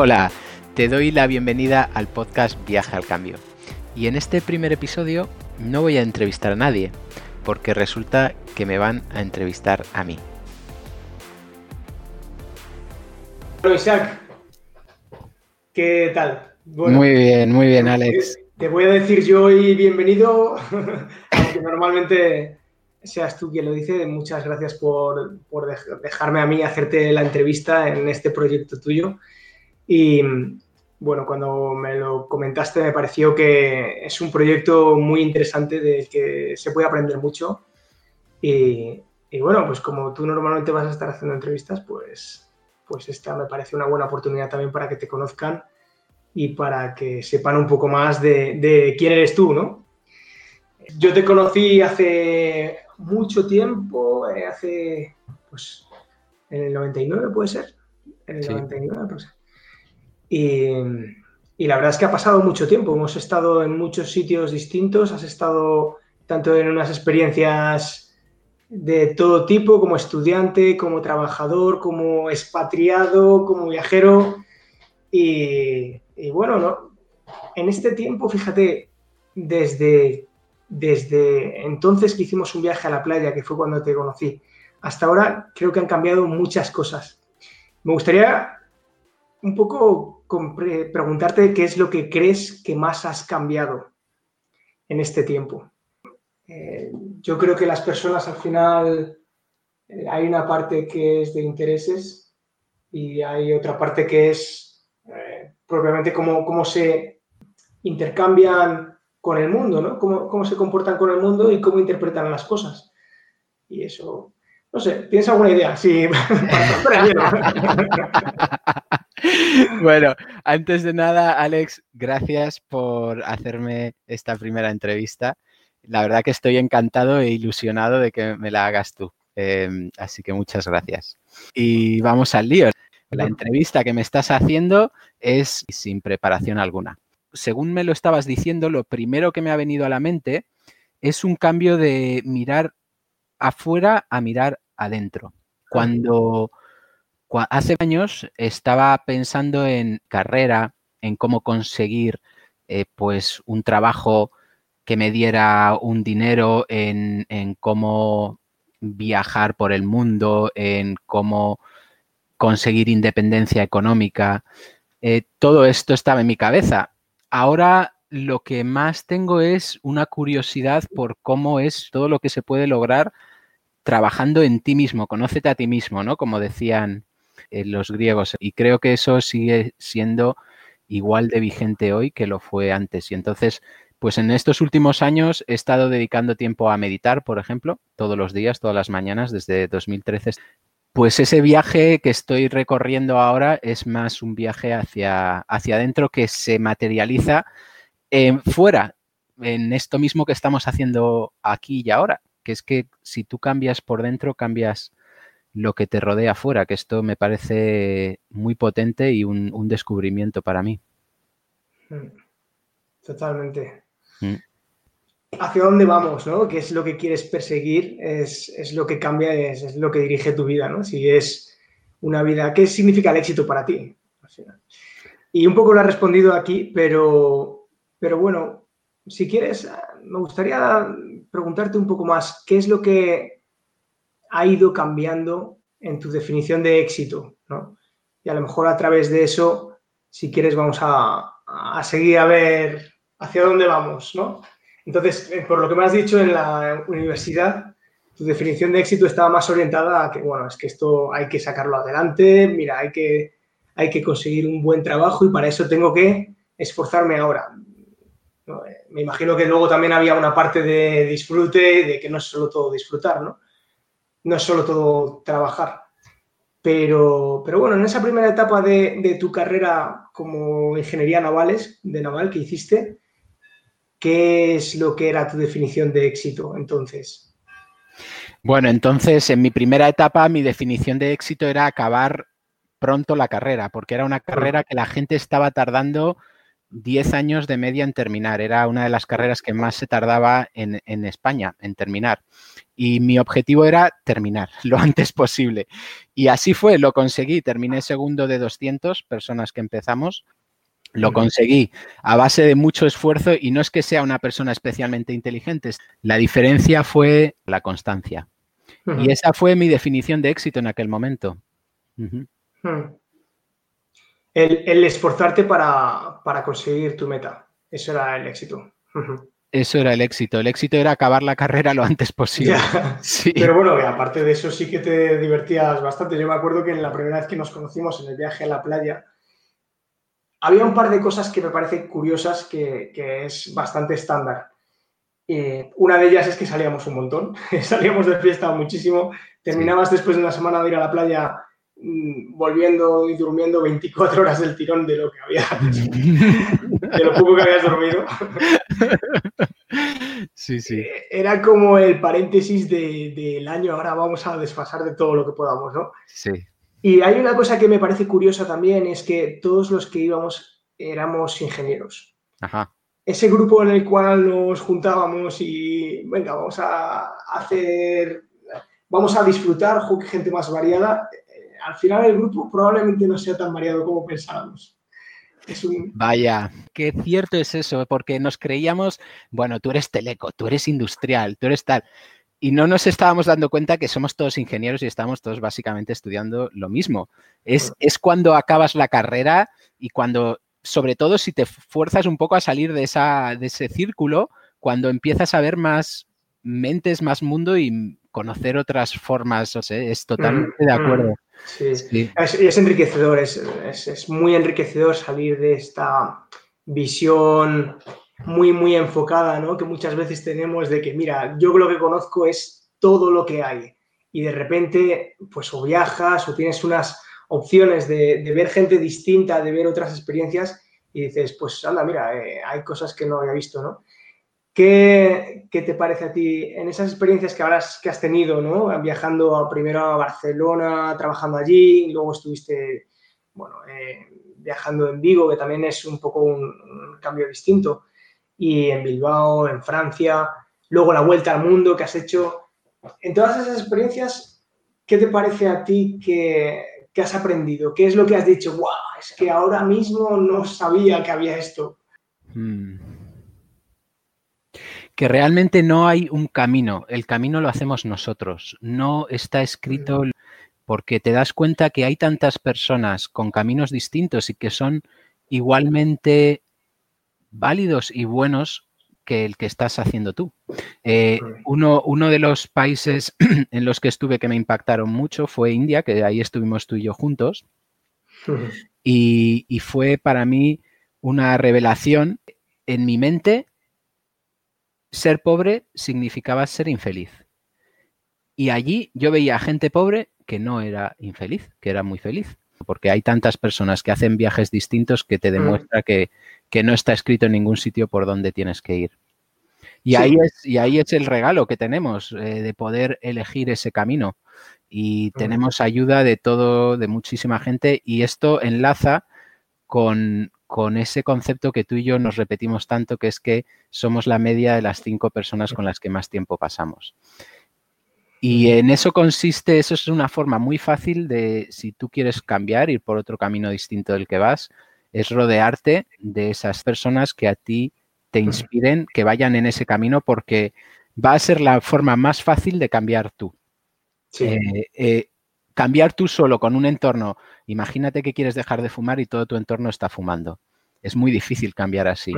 Hola, te doy la bienvenida al podcast Viaje al Cambio. Y en este primer episodio no voy a entrevistar a nadie, porque resulta que me van a entrevistar a mí. Hola Isaac, ¿qué tal? muy bien, muy bien Alex. Te voy a decir yo hoy bienvenido, aunque normalmente seas tú quien lo dice. Muchas gracias por, dejarme a mí hacerte la entrevista en este proyecto tuyo. Y bueno, cuando me lo comentaste me pareció que es un proyecto muy interesante del que se puede aprender mucho. Y, bueno, pues como tú normalmente vas a estar haciendo entrevistas, pues, pues esta me parece una buena oportunidad también para que te conozcan y para que sepan un poco más de, de quién eres tú, ¿no? Yo te conocí hace mucho tiempo, eh, hace, pues, en el 99 puede ser, en el 99, pues. Y, la verdad es que ha pasado mucho tiempo, hemos estado en muchos sitios distintos, has estado tanto en unas experiencias de todo tipo, como estudiante, como trabajador, como expatriado, como viajero. Y, y bueno, ¿no? en este tiempo, fíjate, desde desde entonces que hicimos un viaje a la playa, que fue cuando te conocí, hasta ahora creo que han cambiado muchas cosas. Me gustaría un poco preguntarte qué es lo que crees que más has cambiado en este tiempo. Eh, yo creo que las personas al final eh, hay una parte que es de intereses y hay otra parte que es eh, propiamente cómo, cómo se intercambian con el mundo, ¿no? Cómo, se comportan con el mundo y cómo interpretan las cosas. Y eso, no sé, ¿tienes alguna idea? Sí, bueno, antes de nada, Alex, gracias por hacerme esta primera entrevista. La verdad que estoy encantado e ilusionado de que me la hagas tú. Em, así que muchas gracias. Y vamos al lío. La entrevista que me estás haciendo es sin preparación alguna según me lo estabas diciendo, lo primero que me ha venido a la mente es un cambio de mirar afuera a mirar adentro. Cuando, hace años estaba pensando en carrera, en cómo conseguir eh, pues un trabajo que me diera un dinero, en, cómo viajar por el mundo, en cómo conseguir independencia económica. Eh, todo esto estaba en mi cabeza ahora lo que más tengo es una curiosidad por cómo es todo lo que se puede lograr trabajando en ti mismo, conócete a ti mismo, ¿no? Como decían los griegos. Y creo que eso sigue siendo igual de vigente hoy que lo fue antes. Y entonces, pues en estos últimos años he estado dedicando tiempo a meditar, por ejemplo, todos los días, todas las mañanas, desde 2013. Pues ese viaje que estoy recorriendo ahora es más un viaje hacia, hacia adentro que se materializa fuera, en esto mismo que estamos haciendo aquí y ahora, que es que si tú cambias por dentro, cambias lo que te rodea afuera, que esto me parece muy potente y un, descubrimiento para mí. Mm. Totalmente. Mm hacia dónde vamos, ¿no? ¿Qué es lo que quieres perseguir? Es, lo que cambia, es, lo que dirige tu vida, ¿no? Si es una vida, ¿qué significa el éxito para ti? Y un poco lo has respondido aquí, pero, pero bueno, si quieres, me gustaría preguntarte un poco más, ¿qué es lo que ha ido cambiando en tu definición de éxito, ¿no? Y a lo mejor a través de eso, si quieres, vamos a, a seguir a ver hacia dónde vamos, ¿no? Entonces, eh, por lo que me has dicho en la universidad, tu definición de éxito estaba más orientada a que, bueno, es que esto hay que sacarlo adelante, mira, hay que, hay que conseguir un buen trabajo y para eso tengo que esforzarme ahora. Eh, me imagino que luego también había una parte de disfrute, de que no es solo todo disfrutar, ¿no? No es solo todo trabajar. Pero, pero bueno, en esa primera etapa de, de tu carrera como ingeniería navales, de naval que hiciste, ¿Qué es lo que era tu definición de éxito entonces? Bueno, entonces en mi primera etapa mi definición de éxito era acabar pronto la carrera, porque era una carrera que la gente estaba tardando 10 años de media en terminar. Era una de las carreras que más se tardaba en, España en terminar. y mi objetivo era terminar lo antes posible. Y así fue, lo conseguí, terminé segundo de 200 personas que empezamos. Lo conseguí a base de mucho esfuerzo y no es que sea una persona especialmente inteligente, la diferencia fue la constancia. Y esa fue mi definición de éxito en aquel momento. El, esforzarte para, para, conseguir tu meta, eso era el éxito. Eso era el éxito. El éxito era acabar la carrera lo antes posible. Pero bueno, aparte de eso sí que te divertías bastante. Yo me acuerdo que en la primera vez que nos conocimos en el viaje a la playa, había un par de cosas que me parecen curiosas que, es bastante estándar. Eh, una de ellas es que salíamos un montón, salíamos de fiesta muchísimo. Terminabas después de una semana de ir a la playa volviendo y durmiendo 24 horas del tirón de lo que había, de lo poco que habías dormido. Sí, sí. Eh, era como el paréntesis del año, ahora vamos a desfasar de todo lo que podamos, ¿no? Sí. Y hay una cosa que me parece curiosa también, es que todos los que íbamos éramos ingenieros. Ajá. Ese grupo en el cual nos juntábamos y, venga, vamos a hacer, vamos a disfrutar, gente más variada, al final el grupo probablemente no sea tan variado como pensábamos. Vaya, qué cierto es eso, porque nos creíamos, bueno, tú eres teleco, tú eres industrial, tú eres tal. Y no nos estábamos dando cuenta que somos todos ingenieros y estamos todos básicamente estudiando lo mismo. Es, es cuando acabas la carrera y cuando, sobre todo si te fuerzas un poco a salir de, esa, de ese círculo, cuando empiezas a ver más mentes, más mundo y conocer otras formas. es totalmente de acuerdo. Sí, Es, enriquecedor, es, muy enriquecedor salir de esta visión muy, muy enfocada, ¿no? Que muchas veces tenemos de que, mira, yo lo que conozco es todo lo que hay. Y de repente, pues o viajas o tienes unas opciones de, ver gente distinta, de ver otras experiencias y dices, pues anda, mira, eh, hay cosas que no había visto, ¿no? ¿Qué, te parece a ti en esas experiencias que, has tenido, ¿no? viajando primero a Barcelona, trabajando allí, y luego estuviste bueno, eh, viajando en Vigo, que también es un poco un, cambio distinto, y en Bilbao, en Francia, luego la vuelta al mundo que has hecho. En todas esas experiencias, ¿qué te parece a ti que, has aprendido? ¿Qué es lo que has dicho? ¡Wow! Es que ahora mismo no sabía que había esto. Hmm que realmente no hay un camino, el camino lo hacemos nosotros, no está escrito porque te das cuenta que hay tantas personas con caminos distintos y que son igualmente válidos y buenos que el que estás haciendo tú. Eh, uno, uno, de los países en los que estuve que me impactaron mucho fue India, que ahí estuvimos tú y yo juntos, y, y fue para mí una revelación en mi mente ser pobre significaba ser infeliz. Y allí yo veía gente pobre que no era infeliz, que era muy feliz. Porque hay tantas personas que hacen viajes distintos que te mm. demuestra que, no está escrito en ningún sitio por donde tienes que ir. Y, ahí, es, y ahí es el regalo que tenemos eh, de poder elegir ese camino. Y mm. tenemos ayuda de todo, de muchísima gente. Y esto enlaza con, con ese concepto que tú y yo nos repetimos tanto, que es que somos la media de las cinco personas con las que más tiempo pasamos. Y en eso consiste, eso es una forma muy fácil de, si tú quieres cambiar, ir por otro camino distinto del que vas, es rodearte de esas personas que a ti te inspiren, que vayan en ese camino, porque va a ser la forma más fácil de cambiar tú. Eh, eh, cambiar tú solo con un entorno Imagínate que quieres dejar de fumar y todo tu entorno está fumando. Es muy difícil cambiar así.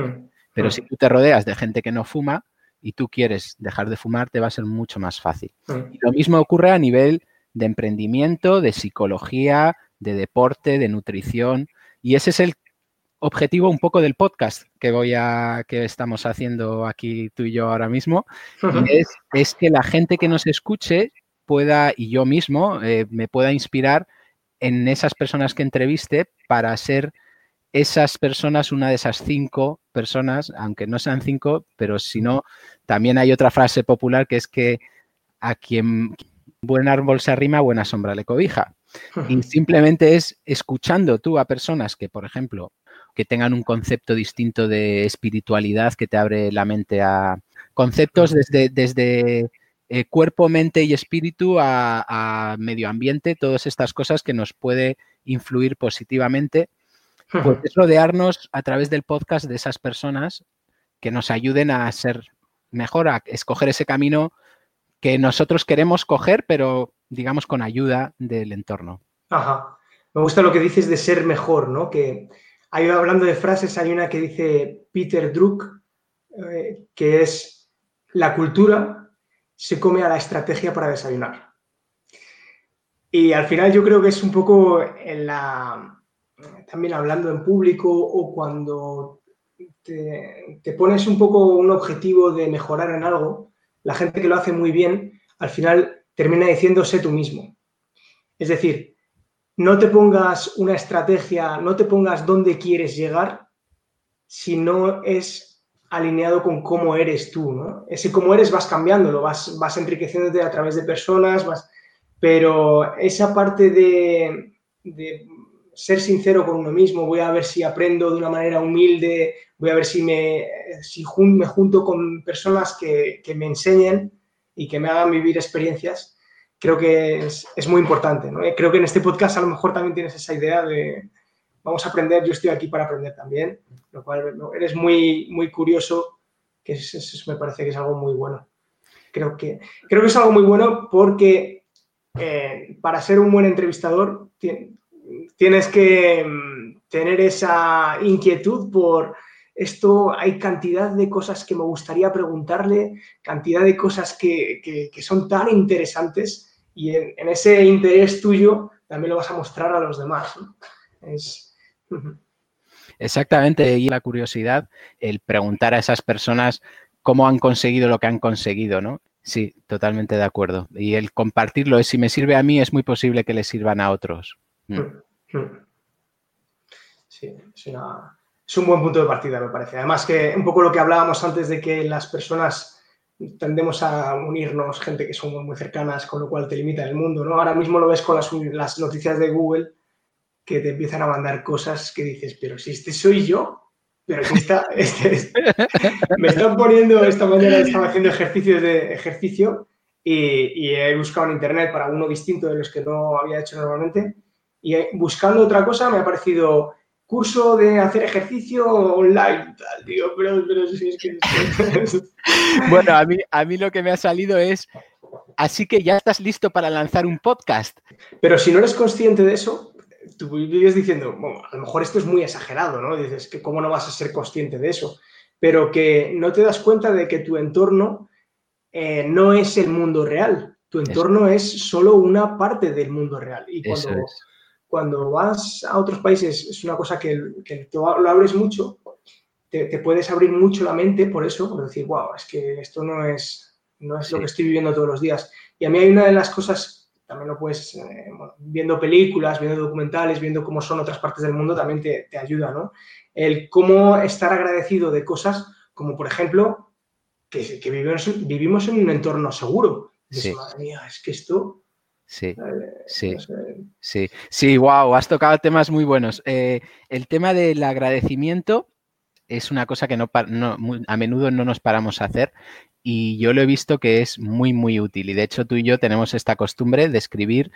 Pero si tú te rodeas de gente que no fuma y tú quieres dejar de fumar, te va a ser mucho más fácil. Y lo mismo ocurre a nivel de emprendimiento, de psicología, de deporte, de nutrición. Y ese es el objetivo un poco del podcast que voy a que estamos haciendo aquí tú y yo ahora mismo. es, es, que la gente que nos escuche pueda, y yo mismo, eh, me pueda inspirar en esas personas que entreviste para ser esas personas una de esas cinco personas, aunque no sean cinco, pero si no, también hay otra frase popular que es que a quien buen árbol se arrima, buena sombra le cobija. Y simplemente es escuchando tú a personas que, por ejemplo, que tengan un concepto distinto de espiritualidad que te abre la mente a conceptos desde, desde eh, cuerpo, mente y espíritu a, medio ambiente, todas estas cosas que nos puede influir positivamente. Pues es rodearnos a través del podcast de esas personas que nos ayuden a ser mejor, a escoger ese camino que nosotros queremos coger, pero digamos con ayuda del entorno. Ajá. Me gusta lo que dices de ser mejor, ¿no? Que hay hablando de frases, hay una que dice Peter Druck, eh, que es la cultura se come a la estrategia para desayunar. Y al final yo creo que es un poco la, también hablando en público o cuando te, te, pones un poco un objetivo de mejorar en algo, la gente que lo hace muy bien, al final termina diciéndose tú mismo. Es decir, no te pongas una estrategia, no te pongas dónde quieres llegar, si no es alineado con cómo eres tú, ¿no? Ese cómo eres vas cambiándolo, vas, vas enriqueciéndote a través de personas, vas... pero esa parte de, ser sincero con uno mismo, voy a ver si aprendo de una manera humilde, voy a ver si me, si me junto con personas que, me enseñen y que me hagan vivir experiencias, creo que es, es muy importante. ¿no? Creo que en este podcast a lo mejor también tienes esa idea de, vamos a aprender, yo estoy aquí para aprender también, lo cual eres muy, muy curioso, que me parece que es algo muy bueno. Creo que, creo que es algo muy bueno porque eh, para ser un buen entrevistador tienes que mm, tener esa inquietud por esto, hay cantidad de cosas que me gustaría preguntarle, cantidad de cosas que, son tan interesantes y en, ese interés tuyo también lo vas a mostrar a los demás. Es, Exactamente, y la curiosidad, el preguntar a esas personas cómo han conseguido lo que han conseguido, ¿no? Sí, totalmente de acuerdo. Y el compartirlo es, si me sirve a mí, es muy posible que le sirvan a otros. Mm. Sí, es, un buen punto de partida, me parece. Además que un poco lo que hablábamos antes de que las personas tendemos a unirnos, gente que somos muy cercanas, con lo cual te limita el mundo, ¿no? Ahora mismo lo ves con las, las noticias de Google, que te empiezan a mandar cosas que dices, pero si este soy yo, pero si está, este, me están poniendo, esta mañana estaba haciendo ejercicios de ejercicio y, he buscado en internet para uno distinto de los que no había hecho normalmente y buscando otra cosa me ha aparecido curso de hacer ejercicio online, tal, digo, pero, pero si es que... bueno, a mí, a mí lo que me ha salido es, así que ya estás listo para lanzar un podcast. Pero si no eres consciente de eso, tú vives diciendo, bueno, a lo mejor esto es muy exagerado, ¿no? Dices que cómo no vas a ser consciente de eso, pero que no te das cuenta de que tu entorno eh, no es el mundo real, tu entorno es solo una parte del mundo real. Y cuando, cuando vas a otros países, es una cosa que, que tú lo abres mucho, te, puedes abrir mucho la mente por eso, por decir, wow, es que esto no es, no es lo que estoy viviendo todos los días. Y a mí hay una de las cosas también lo puedes, eh, viendo películas, viendo documentales, viendo cómo son otras partes del mundo, también te, ayuda, ¿no? El cómo estar agradecido de cosas como, por ejemplo, que, vivimos, vivimos, en un entorno seguro. sí. Madre mía, es que esto... Sí, eh, sí, sí, sí, wow, has tocado temas muy buenos. Eh, el tema del agradecimiento es una cosa que no, a menudo no nos paramos a hacer y yo lo he visto que es muy, muy útil. Y de hecho tú y yo tenemos esta costumbre de escribir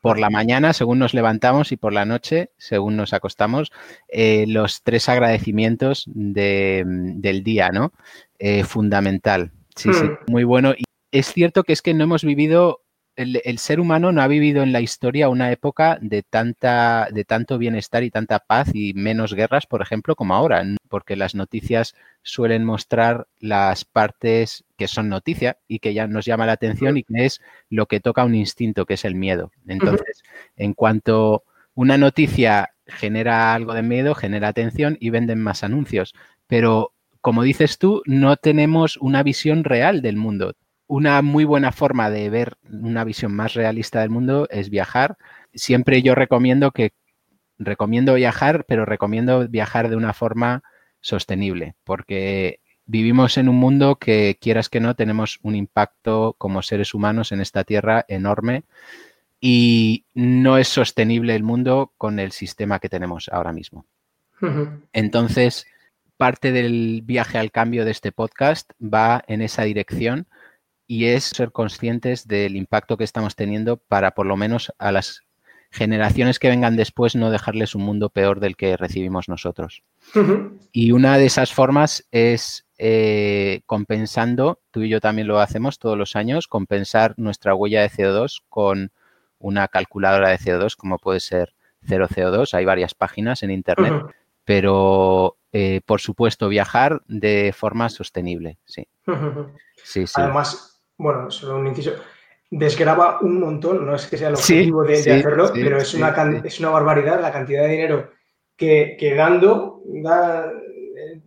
por la mañana, según nos levantamos, y por la noche, según nos acostamos, eh, los tres agradecimientos del día, ¿no? Eh, fundamental. Sí, sí, hmm. muy bueno. Y es cierto que es que no hemos vivido el, ser humano no ha vivido en la historia una época de, tanta, de tanto bienestar y tanta paz y menos guerras, por ejemplo, como ahora, porque las noticias suelen mostrar las partes que son noticia y que ya nos llama la atención y que es lo que toca un instinto, que es el miedo. Entonces, en cuanto una noticia genera algo de miedo, genera atención y venden más anuncios. Pero, como dices tú, no tenemos una visión real del mundo una muy buena forma de ver una visión más realista del mundo es viajar. Siempre yo recomiendo que recomiendo viajar, pero recomiendo viajar de una forma sostenible, porque vivimos en un mundo que quieras que no tenemos un impacto como seres humanos en esta tierra enorme y no es sostenible el mundo con el sistema que tenemos ahora mismo. Entonces, parte del viaje al cambio de este podcast va en esa dirección y es ser conscientes del impacto que estamos teniendo para por lo menos a las generaciones que vengan después no dejarles un mundo peor del que recibimos nosotros. Y una de esas formas es eh, compensando, tú y yo también lo hacemos todos los años, compensar nuestra huella de CO2 con una calculadora de CO2, como puede ser 0CO2. Hay varias páginas en Internet, pero eh, por supuesto viajar de forma sostenible, sí. sí, sí. Además, bueno, solo un inciso desgraba un montón, no es que sea el objetivo de, hacerlo, pero es, una, es una barbaridad la cantidad de dinero que, que dando eh,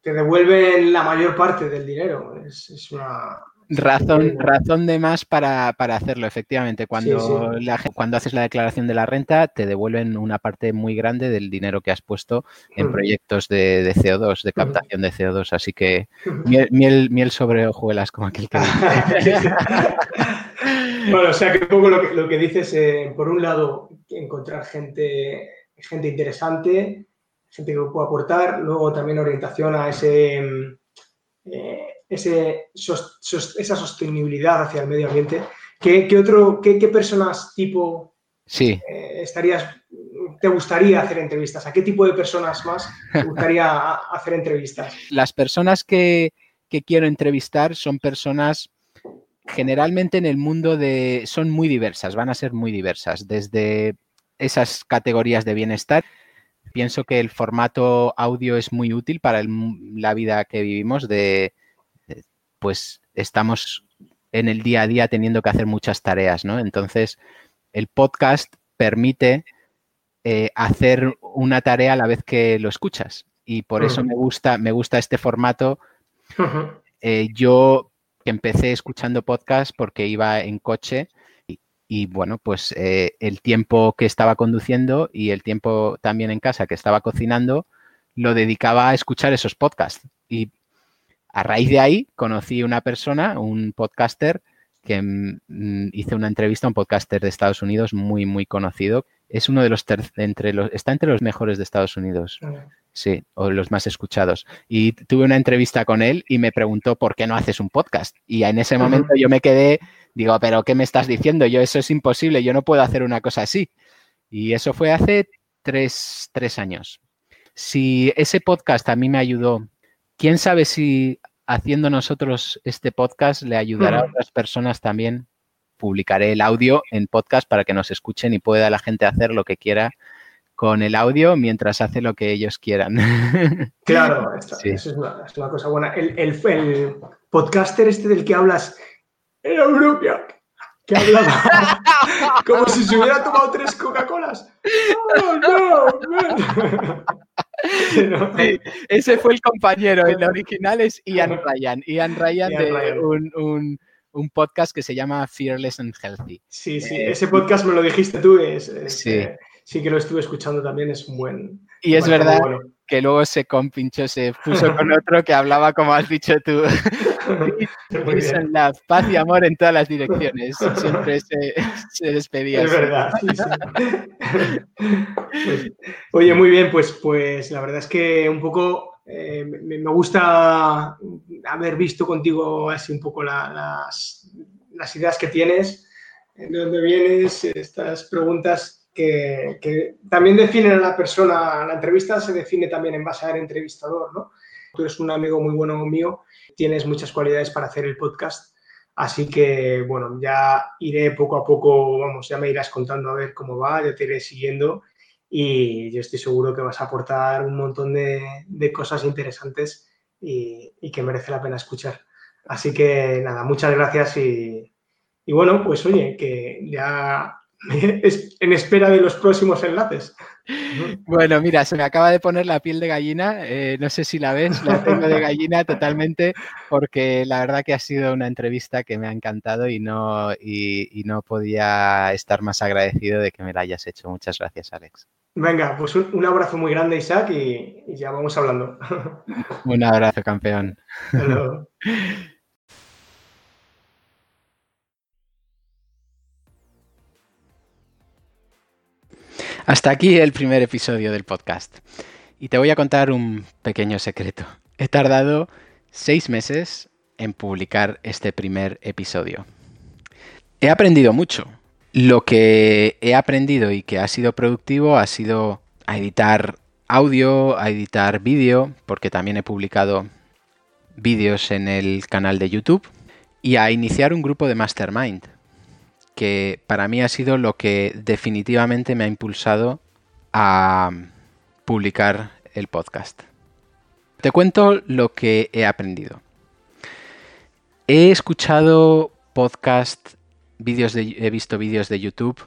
te devuelven la mayor parte del dinero. Es, una... Razón, razón de más para, hacerlo, efectivamente. Cuando, cuando haces la declaración de la renta, te devuelven una parte muy grande del dinero que has puesto en proyectos de, CO2, de captación de CO2. Así que miel, miel, sobre hojuelas, como aquel que dice. Bueno, o sea que un poco lo que, lo que dices, eh, por un lado, encontrar gente, gente interesante, gente que pueda aportar, luego también orientación a ese, eh, ese esa sostenibilidad hacia el medio ambiente. ¿Qué, qué otro, qué, qué, personas tipo sí. Eh, estarías, te gustaría hacer entrevistas? ¿A qué tipo de personas más te gustaría hacer entrevistas? Las personas que, que quiero entrevistar son personas generalmente en el mundo de... son muy diversas, van a ser muy diversas, desde esas categorías de bienestar. Pienso que el formato audio es muy útil para la vida que vivimos de, pues estamos en el día a día teniendo que hacer muchas tareas, ¿no? Entonces, el podcast permite eh, hacer una tarea a la vez que lo escuchas. Y por eso me gusta, me gusta este formato. Eh, yo empecé escuchando podcast porque iba en coche y, bueno, pues eh, el tiempo que estaba conduciendo y el tiempo también en casa que estaba cocinando lo dedicaba a escuchar esos podcasts. Y a raíz de ahí conocí una persona, un podcaster, que mm, hice una entrevista a un podcaster de Estados Unidos muy, muy conocido. Es uno de los, entre los, está entre los mejores de Estados Unidos. Sí, o los más escuchados. Y tuve una entrevista con él y me preguntó por qué no haces un podcast. Y en ese momento yo me quedé, digo, pero ¿qué me estás diciendo? Yo eso es imposible, yo no puedo hacer una cosa así. Y eso fue hace tres, años. Si ese podcast a mí me ayudó, quién sabe si haciendo nosotros este podcast le ayudará a otras personas también. Publicaré el audio en podcast para que nos escuchen y pueda la gente hacer lo que quiera con el audio mientras hace lo que ellos quieran. Claro, eso es, una, cosa buena. El, podcaster este del que hablas era Europia, que hablaba como si se hubiera tomado tres Coca-Colas. Oh, no, ese fue el compañero, el original es Ian Ryan. Ian Ryan de Un, podcast que se llama Fearless and Healthy. Sí, sí, eh, ese podcast me lo dijiste tú, es, sí. Eh, sí que lo estuve escuchando también, es un buen... Y es verdad que luego se compinchó, se puso con otro que hablaba como has dicho tú. paz y amor en todas las direcciones. Siempre se, despedía. Es verdad, oye, muy bien, pues, pues la verdad es que un poco eh, me, gusta haber visto contigo así un poco las, las ideas que tienes, de dónde vienes, estas preguntas que, también definen a la persona, la entrevista se define también en base al entrevistador, ¿no? Tú eres un amigo muy bueno mío, tienes muchas cualidades para hacer el podcast, así que, bueno, ya iré poco a poco, vamos, ya me irás contando a ver cómo va, ya te iré siguiendo y yo estoy seguro que vas a aportar un montón de, cosas interesantes y, que merece la pena escuchar. Así que nada, muchas gracias y, y bueno, pues oye, que ya en espera de los próximos enlaces. Bueno, mira, se me acaba de poner la piel de gallina. Eh, no sé si la ves, la tengo de gallina totalmente, porque la verdad que ha sido una entrevista que me ha encantado y no, y, no podía estar más agradecido de que me la hayas hecho. Muchas gracias, Alex. Venga, pues un, abrazo muy grande, Isaac, y, y ya vamos hablando. Un abrazo, campeón. Hasta aquí el primer episodio del podcast. Y te voy a contar un pequeño secreto. He tardado seis meses en publicar este primer episodio. He aprendido mucho. Lo que he aprendido y que ha sido productivo ha sido a editar audio, a editar vídeo, porque también he publicado vídeos en el canal de YouTube, y a iniciar un grupo de mastermind, que para mí ha sido lo que definitivamente me ha impulsado a publicar el podcast. Te cuento lo que he aprendido. He escuchado podcast, vídeos de, he visto vídeos de YouTube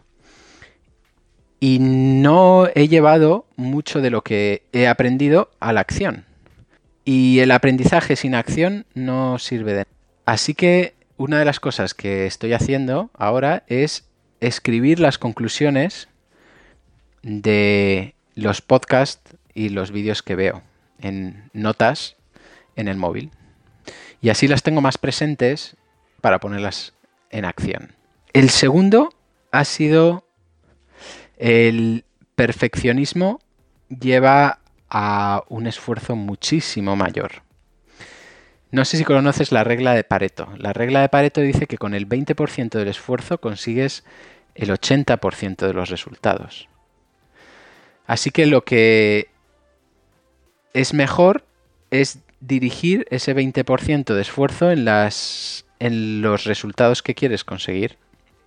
y no he llevado mucho de lo que he aprendido a la acción. Y el aprendizaje sin acción no sirve de nada. Así que una de las cosas que estoy haciendo ahora es escribir las conclusiones de los podcasts y los vídeos que veo en notas en el móvil. Y así las tengo más presentes para ponerlas en acción. El segundo ha sido el perfeccionismo lleva a un esfuerzo muchísimo mayor. No sé si conoces la regla de Pareto. La regla de Pareto dice que con el 20% del esfuerzo consigues el 80% de los resultados. Así que lo que es mejor es dirigir ese 20% de esfuerzo en, en los resultados que quieres conseguir.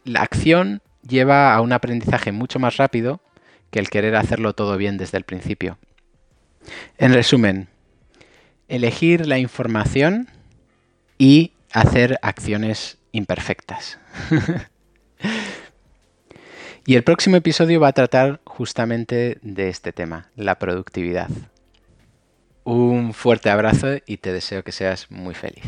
La acción lleva a un aprendizaje mucho más rápido que el querer hacerlo todo bien desde el principio. En resumen, elegir la información y hacer acciones imperfectas. y el próximo episodio va a tratar justamente de este tema, la productividad. Un fuerte abrazo y te deseo que seas muy feliz.